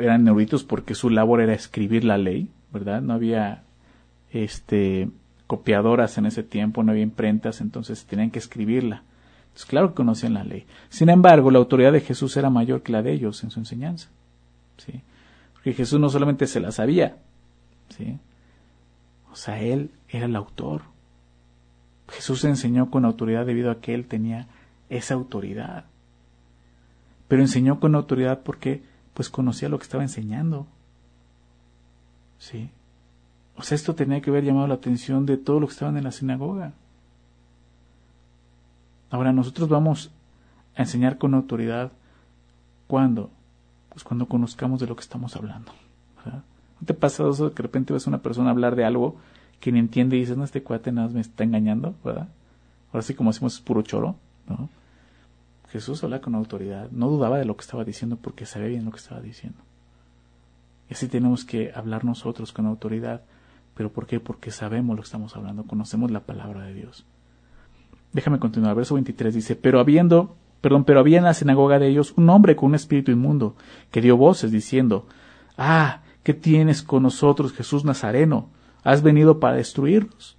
eran eruditos porque su labor era escribir la ley, ¿verdad? No había este copiadoras en ese tiempo, no había imprentas, entonces tenían que escribirla. Entonces, claro que conocían la ley. Sin embargo, la autoridad de Jesús era mayor que la de ellos en su enseñanza. ¿sí? Porque Jesús no solamente se la sabía, ¿sí? O sea, él era el autor. Jesús enseñó con autoridad debido a que él tenía esa autoridad. Pero enseñó con autoridad porque pues conocía lo que estaba enseñando. ¿Sí? O sea, esto tenía que haber llamado la atención de todos los que estaban en la sinagoga. Ahora nosotros vamos a enseñar con autoridad cuando pues cuando conozcamos de lo que estamos hablando. ¿No te pasa eso que de repente ves a una persona hablar de algo que ni entiende y dices, no, este cuate nada más me está engañando, ¿verdad? Ahora sí, como decimos, es puro choro, ¿no? Jesús habla con autoridad, no dudaba de lo que estaba diciendo porque sabía bien lo que estaba diciendo. Y así tenemos que hablar nosotros con autoridad. ¿Pero por qué? Porque sabemos lo que estamos hablando, conocemos la palabra de Dios. Déjame continuar, verso 23 dice, pero habiendo, perdón, pero había en la sinagoga de ellos un hombre con un espíritu inmundo, que dio voces diciendo, ah, ¿Qué tienes con nosotros, Jesús Nazareno? ¿Has venido para destruirnos?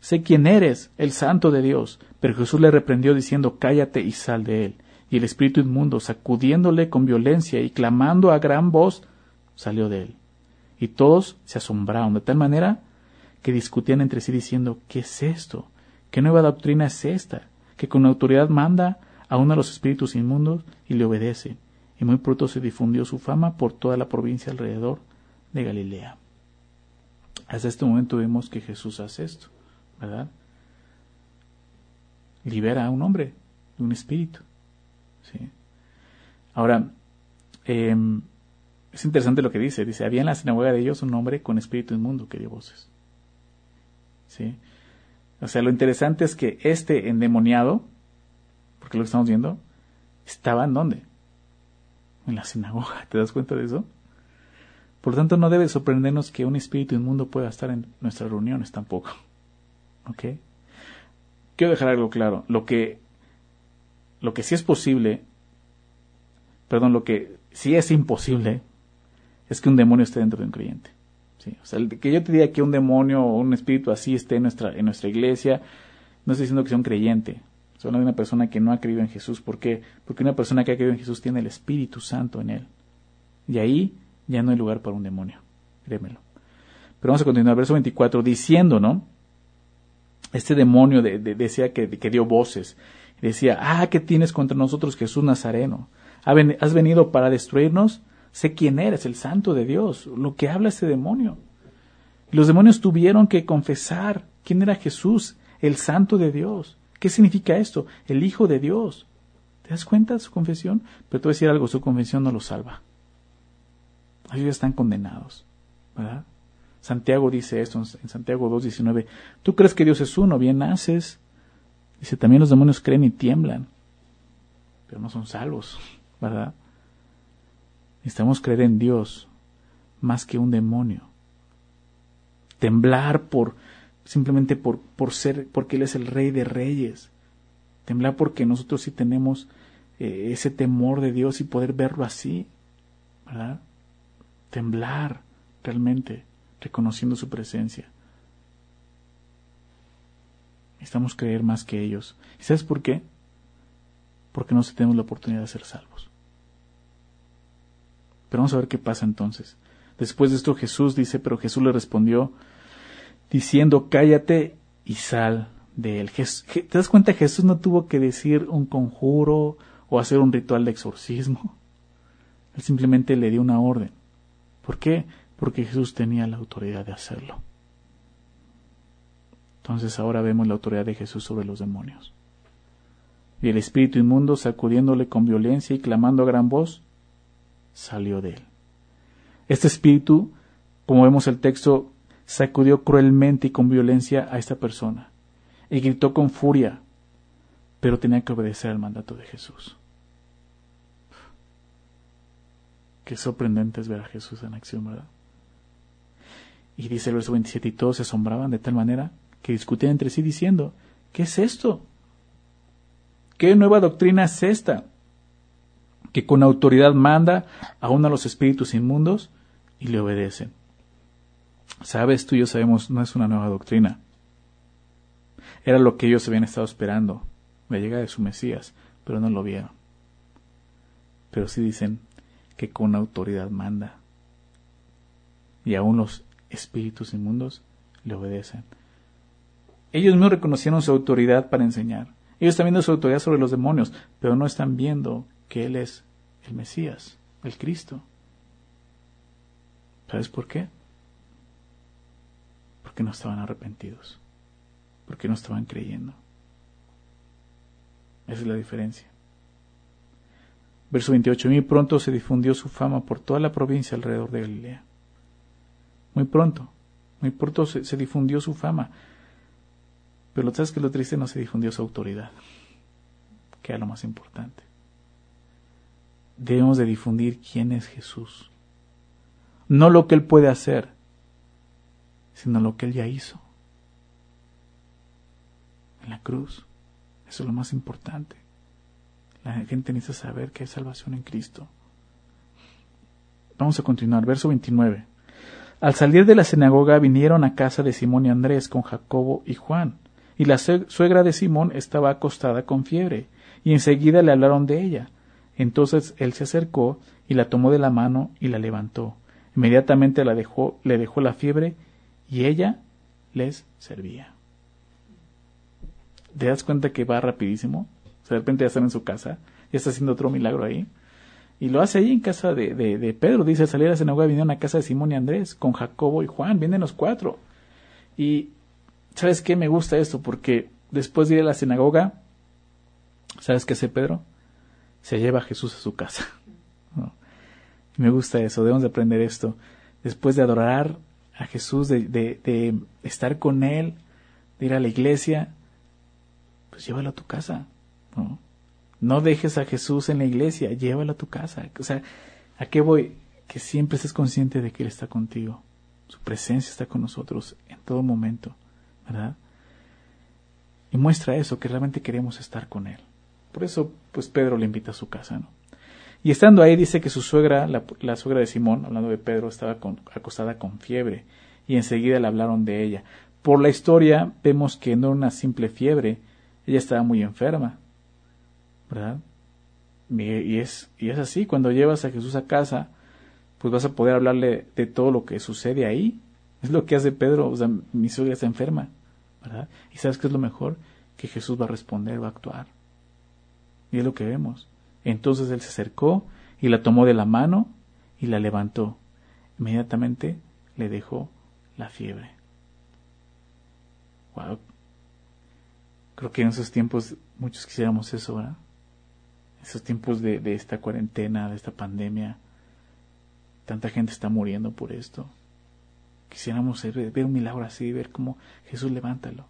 Sé quién eres, el santo de Dios. Pero Jesús le reprendió diciendo, Cállate y sal de él. Y el espíritu inmundo, sacudiéndole con violencia y clamando a gran voz, salió de él. Y todos se asombraron de tal manera que discutían entre sí diciendo, ¿qué es esto? ¿Qué nueva doctrina es esta? Que con autoridad manda a uno de los espíritus inmundos y le obedece y muy pronto se difundió su fama por toda la provincia alrededor de Galilea. Hasta este momento vemos que Jesús hace esto, ¿verdad? Libera a un hombre de un espíritu. ¿sí? Ahora, em, es interesante lo que dice. Dice, había en la sinagoga de ellos un hombre con espíritu inmundo que dio voces. ¿Sí? O sea, lo interesante es que este endemoniado, porque lo estamos viendo, estaba en dónde? en la sinagoga. ¿Te das cuenta de eso? Por lo tanto, no debe sorprendernos que un espíritu inmundo pueda estar en nuestras reuniones tampoco. ¿Ok? Quiero dejar algo claro. Lo que, lo que sí es posible, perdón, lo que sí es imposible, es que un demonio esté dentro de un creyente. ¿Sí? O sea, que yo te diga que un demonio o un espíritu así esté en nuestra, en nuestra iglesia, no estoy diciendo que sea un creyente. Solo de una persona que no ha creído en Jesús. ¿Por qué? Porque una persona que ha creído en Jesús tiene el Espíritu Santo en él. Y ahí ya no hay lugar para un demonio. Créemelo. Pero vamos a continuar. Verso 24. Diciendo, ¿no? Este demonio decía que, dio voces. Decía, ah, ¿qué tienes contra nosotros, Jesús Nazareno? ¿Has venido para destruirnos? Sé quién eres, el santo de Dios. Lo que habla este demonio. los demonios tuvieron que confesar quién era Jesús, el santo de Dios. ¿Qué significa esto? El Hijo de Dios. ¿Te das cuenta de su confesión? Pero te voy a decir algo, su confesión no lo salva. Ellos ya están condenados. ¿Verdad? Santiago dice esto en Santiago 2.19. Tú crees que Dios es uno, bien haces. Dice, también los demonios creen y tiemblan. Pero no son salvos. ¿Verdad? Necesitamos creer en Dios más que un demonio. Temblar por simplemente por, por ser, porque Él es el Rey de Reyes. Temblar porque nosotros sí tenemos eh, ese temor de Dios y poder verlo así, ¿verdad? Temblar realmente, reconociendo su presencia. Necesitamos creer más que ellos. ¿Y sabes por qué? Porque no tenemos la oportunidad de ser salvos. Pero vamos a ver qué pasa entonces. Después de esto Jesús dice, pero Jesús le respondió diciendo, cállate y sal de él. ¿Te das cuenta? Jesús no tuvo que decir un conjuro o hacer un ritual de exorcismo. Él simplemente le dio una orden. ¿Por qué? Porque Jesús tenía la autoridad de hacerlo. Entonces ahora vemos la autoridad de Jesús sobre los demonios. Y el espíritu inmundo, sacudiéndole con violencia y clamando a gran voz, salió de él. Este espíritu, como vemos el texto, sacudió cruelmente y con violencia a esta persona y gritó con furia, pero tenía que obedecer al mandato de Jesús. Qué sorprendente es ver a Jesús en acción, ¿verdad? Y dice el verso 27, y todos se asombraban de tal manera que discutían entre sí diciendo, ¿qué es esto? ¿Qué nueva doctrina es esta? Que con autoridad manda aún a los espíritus inmundos y le obedecen. Sabes, tú y yo sabemos, no es una nueva doctrina. Era lo que ellos habían estado esperando, la llegada de su Mesías, pero no lo vieron. Pero sí dicen que con autoridad manda. Y aún los espíritus inmundos le obedecen. Ellos mismos reconocieron su autoridad para enseñar. Ellos están viendo su autoridad sobre los demonios, pero no están viendo que Él es el Mesías, el Cristo. ¿Sabes por qué? Porque no estaban arrepentidos porque no estaban creyendo. Esa es la diferencia. Verso 28. Muy pronto se difundió su fama por toda la provincia alrededor de Galilea. Muy pronto, muy pronto se, difundió su fama. Pero lo sabes que lo triste no se difundió su autoridad, que era lo más importante. Debemos de difundir quién es Jesús. No lo que Él puede hacer, sino lo que Él ya hizo en la cruz. Eso es lo más importante. La gente necesita saber que hay salvación en Cristo. Vamos a continuar, verso 29. Al salir de la sinagoga vinieron a casa de Simón y Andrés con Jacobo y Juan, y la suegra de Simón estaba acostada con fiebre, y enseguida le hablaron de ella. Entonces él se acercó y la tomó de la mano y la levantó. Inmediatamente dejó, le dejó la fiebre, y ella les servía. ¿Te das cuenta que va rapidísimo? de repente ya está en su casa, ya está haciendo otro milagro ahí. Y lo hace ahí en casa de, de, Pedro. Dice, al salir a la sinagoga vinieron a casa de Simón y Andrés, con Jacobo y Juan, vienen los cuatro. Y, ¿sabes qué? Me gusta esto, porque después de ir a la sinagoga, ¿sabes qué hace Pedro? Se lleva a Jesús a su casa. Me gusta eso, debemos de aprender esto. Después de adorar a Jesús, de, de, de estar con Él, de ir a la iglesia, pues llévalo a tu casa. ¿no? No dejes a Jesús en la iglesia, llévalo a tu casa. O sea, ¿a qué voy? Que siempre estés consciente de que Él está contigo. Su presencia está con nosotros en todo momento, ¿verdad? Y muestra eso, que realmente queremos estar con Él. Por eso, pues Pedro le invita a su casa, ¿no? Y estando ahí dice que su suegra, la, suegra de Simón, hablando de Pedro, estaba acostada con fiebre y enseguida le hablaron de ella. Por la historia vemos que no era una simple fiebre, ella estaba muy enferma, ¿verdad? Y es, y es así, cuando llevas a Jesús a casa, pues vas a poder hablarle de todo lo que sucede ahí. Es lo que hace Pedro, o sea, mi suegra está enferma, ¿verdad? Y sabes qué es lo mejor? Que Jesús va a responder, va a actuar. Y es lo que vemos. Entonces él se acercó y la tomó de la mano y la levantó. Inmediatamente le dejó la fiebre. Wow, Creo que en esos tiempos muchos quisiéramos eso, ¿verdad? Esos tiempos de, esta cuarentena, de esta pandemia, tanta gente está muriendo por esto. Quisiéramos ver un milagro así, ver cómo Jesús levántalo.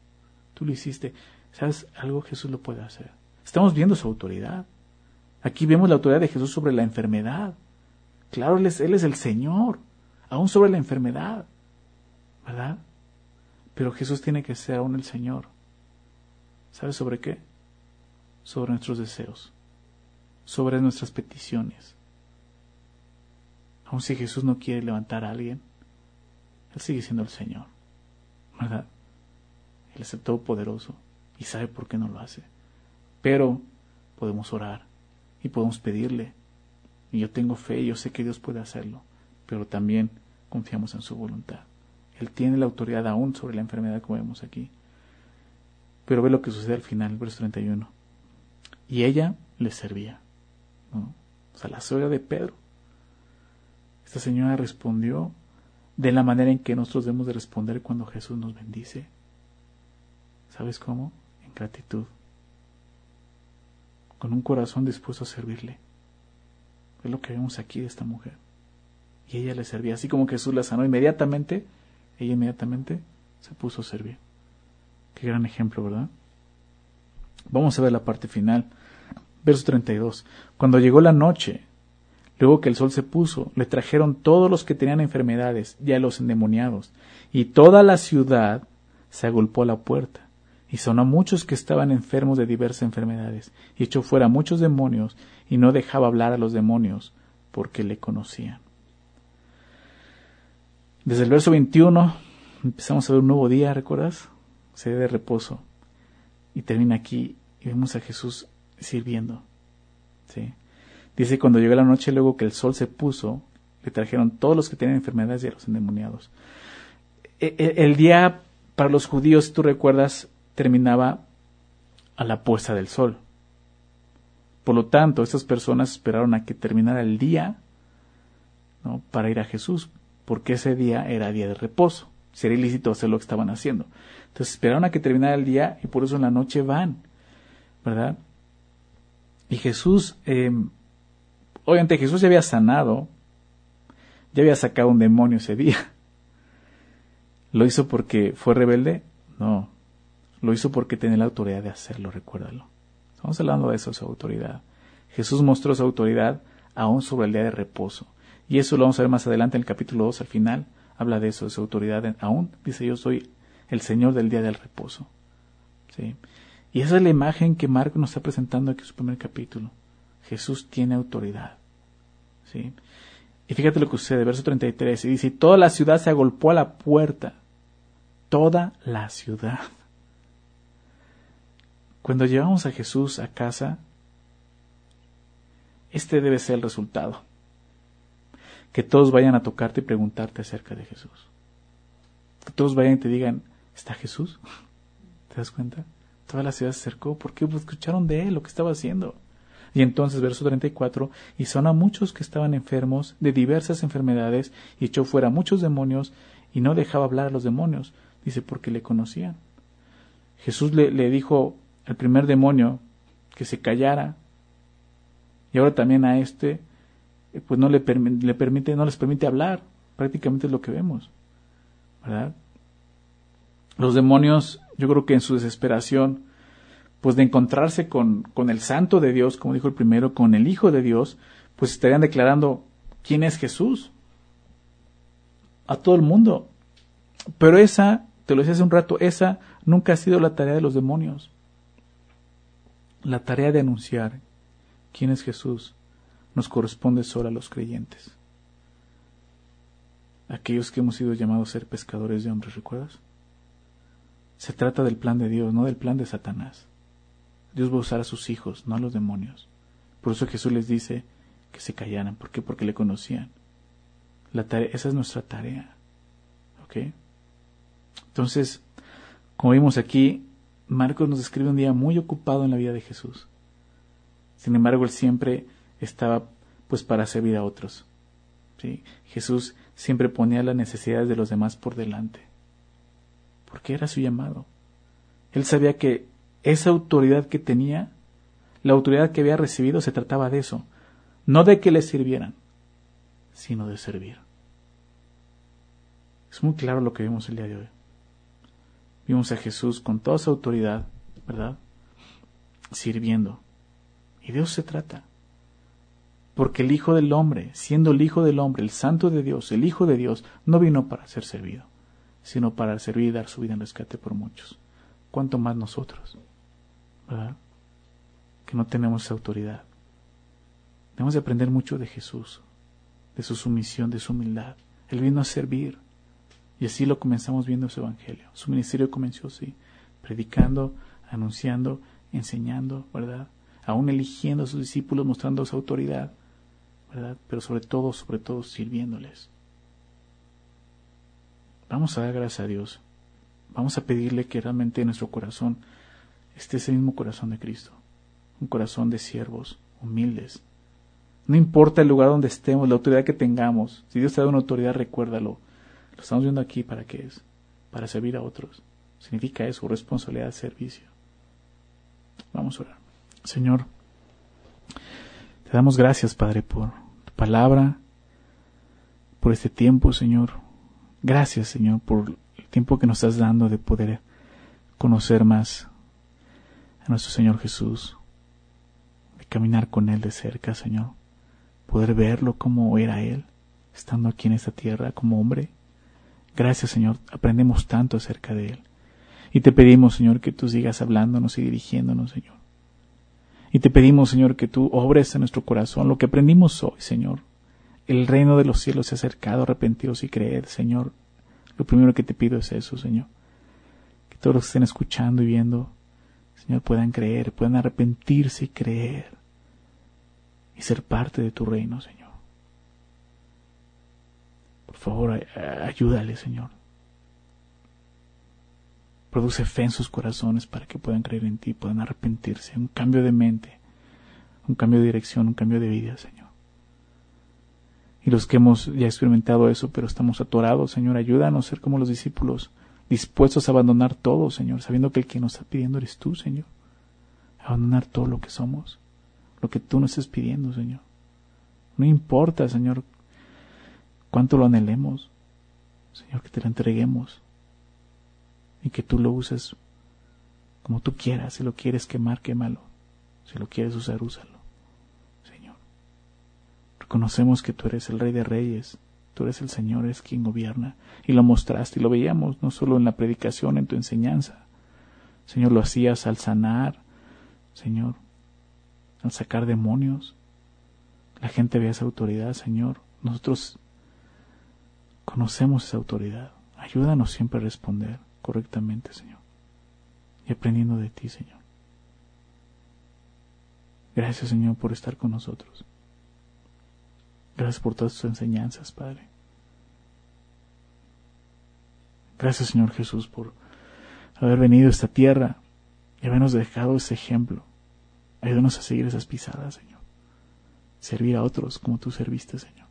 Tú lo hiciste. ¿Sabes? Algo Jesús lo puede hacer. Estamos viendo su autoridad. Aquí vemos la autoridad de Jesús sobre la enfermedad. Claro, Él es, él es el Señor, aún sobre la enfermedad. ¿Verdad? Pero Jesús tiene que ser aún el Señor. ¿Sabes sobre qué? Sobre nuestros deseos, sobre nuestras peticiones. Aun si Jesús no quiere levantar a alguien, Él sigue siendo el Señor, ¿verdad? Él es el Todopoderoso y sabe por qué no lo hace. Pero podemos orar y podemos pedirle. Y yo tengo fe y yo sé que Dios puede hacerlo, pero también confiamos en su voluntad. Él tiene la autoridad aún sobre la enfermedad como vemos aquí. Pero ve lo que sucede al final, verso 31. Y ella le servía. O sea, la suegra de Pedro. Esta señora respondió de la manera en que nosotros debemos de responder cuando Jesús nos bendice. ¿Sabes cómo? En gratitud. Con un corazón dispuesto a servirle. Es lo que vemos aquí de esta mujer. Y ella le servía. Así como Jesús la sanó inmediatamente, ella inmediatamente se puso a servir. Qué gran ejemplo, ¿verdad? Vamos a ver la parte final. Verso 32. Cuando llegó la noche, luego que el sol se puso, le trajeron todos los que tenían enfermedades y los endemoniados, y toda la ciudad se agolpó a la puerta, y sonó a muchos que estaban enfermos de diversas enfermedades, y echó fuera muchos demonios, y no dejaba hablar a los demonios, porque le conocían. Desde el verso 21 empezamos a ver un nuevo día, ¿recuerdas? Se de reposo. Y termina aquí y vemos a Jesús sirviendo. Dice, cuando llegó la noche, luego que el sol se puso, le trajeron todos los que tenían enfermedades y a los endemoniados. E, e, el día para los judíos, si tú recuerdas, terminaba a la puesta del sol. Por lo tanto, estas personas esperaron a que terminara el día ¿no? para ir a Jesús, porque ese día era día de reposo. Sería ilícito hacer lo que estaban haciendo. Entonces esperaron a que terminara el día y por eso en la noche van. ¿verdad? Y Jesús, eh, obviamente Jesús ya había sanado, ya había sacado un demonio ese día. ¿Lo hizo porque fue rebelde? No, lo hizo porque tenía la autoridad de hacerlo, recuérdalo. Estamos hablando de eso, su autoridad. Jesús mostró su autoridad aún sobre el día de reposo. Y eso lo vamos a ver más adelante en el capítulo 2, al final. Habla de eso, de su autoridad. Aún dice, yo soy el Señor del día del reposo. ¿Sí? Y esa es la imagen que Marco nos está presentando aquí en su primer capítulo. Jesús tiene autoridad. ¿sí? Y fíjate lo que sucede, verso 33, y dice, toda la ciudad se agolpó a la puerta. Toda la ciudad. Cuando llevamos a Jesús a casa, este debe ser el resultado. Que todos vayan a tocarte y preguntarte acerca de Jesús. Que todos vayan y te digan, ¿está Jesús? ¿Te das cuenta? Toda la ciudad se acercó porque escucharon de él lo que estaba haciendo. Y entonces, verso 34, y son a muchos que estaban enfermos de diversas enfermedades, y echó fuera muchos demonios, y no dejaba hablar a los demonios, dice, porque le conocían. Jesús le, le dijo al primer demonio que se callara, y ahora también a este, eh, pues no le, le permite, no les permite hablar, prácticamente es lo que vemos, ¿verdad? Los demonios yo creo que en su desesperación, pues de encontrarse con, con el santo de Dios, como dijo el primero, con el Hijo de Dios, pues estarían declarando quién es Jesús a todo el mundo. Pero esa, te lo decía hace un rato, esa nunca ha sido la tarea de los demonios. La tarea de anunciar quién es Jesús nos corresponde solo a los creyentes. Aquellos que hemos sido llamados a ser pescadores de hombres, ¿recuerdas? Se trata del plan de Dios, no del plan de Satanás. Dios va a usar a sus hijos, no a los demonios. Por eso Jesús les dice que se callaran. ¿Por qué? Porque le conocían. La tarea, esa es nuestra tarea. ¿Ok? Entonces, como vimos aquí, Marcos nos describe un día muy ocupado en la vida de Jesús. Sin embargo, él siempre estaba pues para servir a otros. Jesús siempre ponía las necesidades de los demás por delante porque era su llamado. Él sabía que esa autoridad que tenía, la autoridad que había recibido, se trataba de eso, no de que le sirvieran, sino de servir. Es muy claro lo que vimos el día de hoy. Vimos a Jesús con toda su autoridad, ¿verdad? Sirviendo. Y de eso se trata. Porque el Hijo del Hombre, siendo el Hijo del Hombre, el Santo de Dios, el Hijo de Dios, no vino para ser servido, sino para servir y dar su vida en rescate por muchos. ¿Cuánto más nosotros? ¿Verdad? Que no tenemos esa autoridad. Debemos de aprender mucho de Jesús, de su sumisión, de su humildad. Él vino a servir. Y así lo comenzamos viendo su evangelio. Su ministerio comenzó así, predicando anunciando, enseñando, ¿verdad? Aún eligiendo a sus discípulos, mostrando su autoridad, ¿verdad? Pero sobre todo, sobre todo, sirviéndoles. Vamos a dar gracias a Dios. Vamos a pedirle que realmente en nuestro corazón esté ese mismo corazón de Cristo. Un corazón de siervos, humildes. No importa el lugar donde estemos, la autoridad que tengamos. Si Dios te da una autoridad, recuérdalo. Lo estamos viendo aquí para qué es. Para servir a otros. Significa eso, responsabilidad, servicio. Vamos a orar. Señor, te damos gracias, Padre, por tu palabra, por este tiempo, Señor. Gracias, Señor, por el tiempo que nos estás dando de poder conocer más a nuestro Señor Jesús, de caminar con Él de cerca, Señor, poder verlo como era Él, estando aquí en esta tierra como hombre. Gracias, Señor, aprendemos tanto acerca de Él. Y te pedimos, Señor, que tú sigas hablándonos y dirigiéndonos, Señor. Y te pedimos, Señor, que tú obres en nuestro corazón lo que aprendimos hoy, Señor. El reino de los cielos se ha acercado, arrepentiros y creed, Señor. Lo primero que te pido es eso, Señor. Que todos los que estén escuchando y viendo, Señor, puedan creer, puedan arrepentirse y creer. Y ser parte de tu reino, Señor. Por favor, ayúdale, Señor. Produce fe en sus corazones para que puedan creer en ti, puedan arrepentirse. Un cambio de mente, un cambio de dirección, un cambio de vida, Señor. Y los que hemos ya experimentado eso, pero estamos atorados, Señor, ayúdanos a ser como los discípulos, dispuestos a abandonar todo, Señor, sabiendo que el que nos está pidiendo eres tú, Señor. Abandonar todo lo que somos, lo que tú nos estás pidiendo, Señor. No importa, Señor, cuánto lo anhelemos, Señor, que te lo entreguemos y que tú lo uses como tú quieras. Si lo quieres quemar, quémalo. Si lo quieres usar, úsalo. Reconocemos que tú eres el Rey de Reyes. Tú eres el Señor, es quien gobierna. Y lo mostraste y lo veíamos no solo en la predicación, en tu enseñanza. Señor, lo hacías al sanar. Señor, al sacar demonios. La gente veía esa autoridad, Señor. Nosotros conocemos esa autoridad. Ayúdanos siempre a responder correctamente, Señor. Y aprendiendo de ti, Señor. Gracias, Señor, por estar con nosotros. Gracias por todas tus enseñanzas, Padre. Gracias, Señor Jesús, por haber venido a esta tierra y habernos dejado ese ejemplo. Ayúdanos a seguir esas pisadas, Señor. Servir a otros como tú serviste, Señor.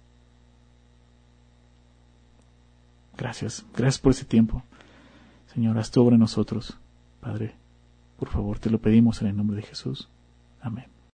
Gracias, gracias por ese tiempo. Señor, haz tu obra nosotros. Padre, por favor, te lo pedimos en el nombre de Jesús. Amén.